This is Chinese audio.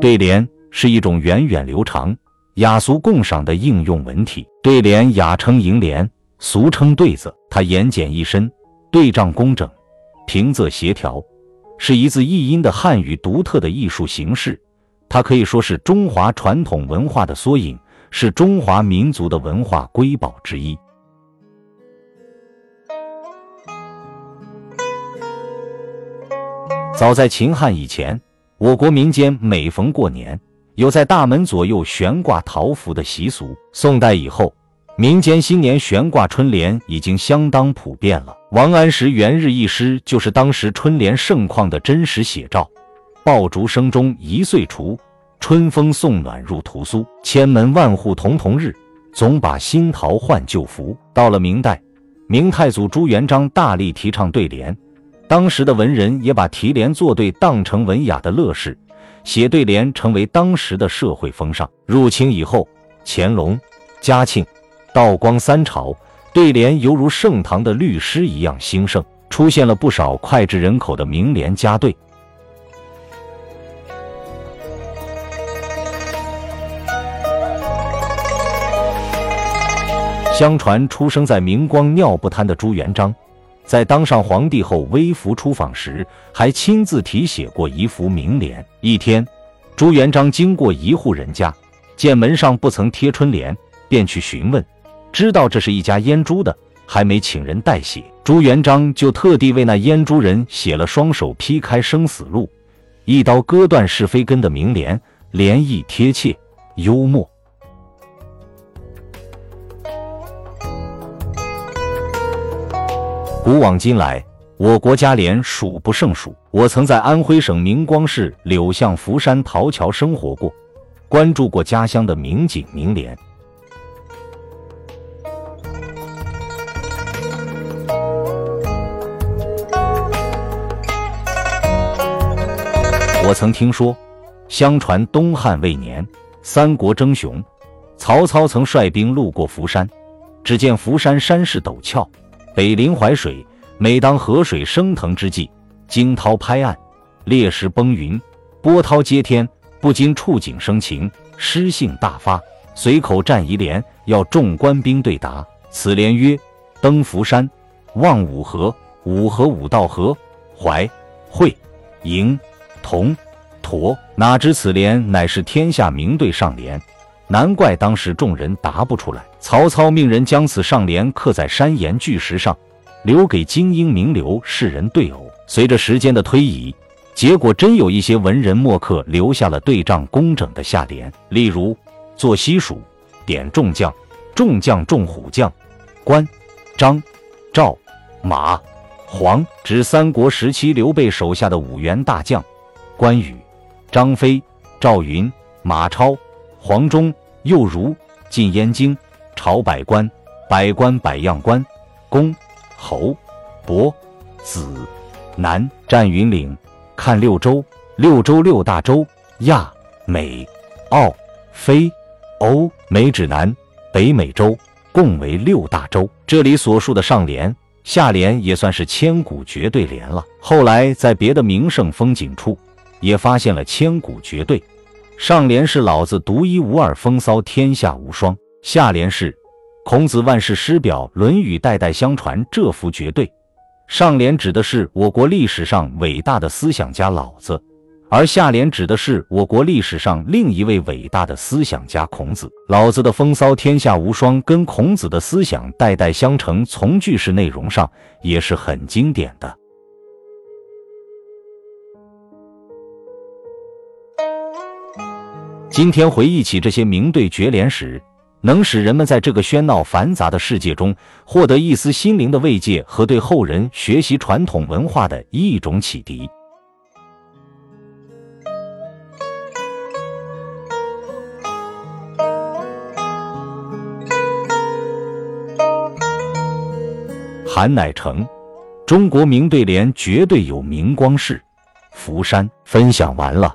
对联是一种源远流长、雅俗共赏的应用文体。对联雅称楹联，俗称对子。它言简意深，对仗工整，平仄协调，是一字一音的汉语独特的艺术形式。它可以说是中华传统文化的缩影，是中华民族的文化瑰宝之一。早在秦汉以前。我国民间每逢过年，有在大门左右悬挂桃符的习俗。宋代以后，民间新年悬挂春联已经相当普遍了。王安石元日一诗就是当时春联盛况的真实写照：“爆竹声中一岁除，春风送暖入屠苏。千门万户曈曈日，总把新桃换旧符。”到了明代，明太祖朱元璋大力提倡对联。当时的文人也把提联作对当成文雅的乐事，写对联成为当时的社会风尚。入清以后，乾隆、嘉庆、道光三朝，对联犹如盛唐的律诗一样兴盛，出现了不少脍炙人口的名联佳对。相传，出生在明光尿不滩的朱元璋。在当上皇帝后，微服出访时，还亲自题写过一幅名联。一天，朱元璋经过一户人家，见门上不曾贴春联，便去询问，知道这是一家烟珠的，还没请人代写。朱元璋就特地为那烟珠人写了“双手劈开生死路，一刀割断是非根”的名联，联意贴切，幽默。古往今来，我国家联数不胜数。我曾在安徽省明光市柳巷福山陶桥生活过，关注过家乡的名景名联。我曾听说，相传东汉未年，三国争雄，曹操曾率兵路过福山，只见福山山势陡峭。北临淮水，每当河水升腾之际，惊涛拍岸，裂石崩云，波涛接天，不禁触景生情，诗兴大发，随口战一联，要众官兵对答。此联曰：“登福山，望五河，五河五道河，淮、会、营、同、沱。”哪知此联乃是天下名对上联，难怪当时众人答不出来。曹操命人将此上联刻在山岩巨石上，留给精英名流世人对偶。随着时间的推移，结果真有一些文人墨客留下了对仗工整的下联，例如“坐西蜀，点众将，众将众虎将，关、张、赵、马、黄”，指三国时期刘备手下的五员大将：关羽、张飞、赵云、马超、黄忠、右儒、进燕京。朝百官，百官百样官，公、侯、伯、子、男，占云岭，看六州，六州六大洲，亚、美、澳、非、欧，美指南，北美洲，共为六大洲。这里所述的上联、下联也算是千古绝对联了。后来在别的名胜风景处，也发现了千古绝对。上联是老子独一无二，风骚天下无双。下联是孔子万世师表，《论语》代代相传，这幅绝对。上联指的是我国历史上伟大的思想家老子，而下联指的是我国历史上另一位伟大的思想家孔子。老子的风骚天下无双，跟孔子的思想代代相承，从句式内容上也是很经典的。今天回忆起这些名对绝联时，能使人们在这个喧闹繁杂的世界中获得一丝心灵的慰藉和对后人学习传统文化的一种启迪。韩乃成，中国名对联绝对有明光市、福山。分享完了。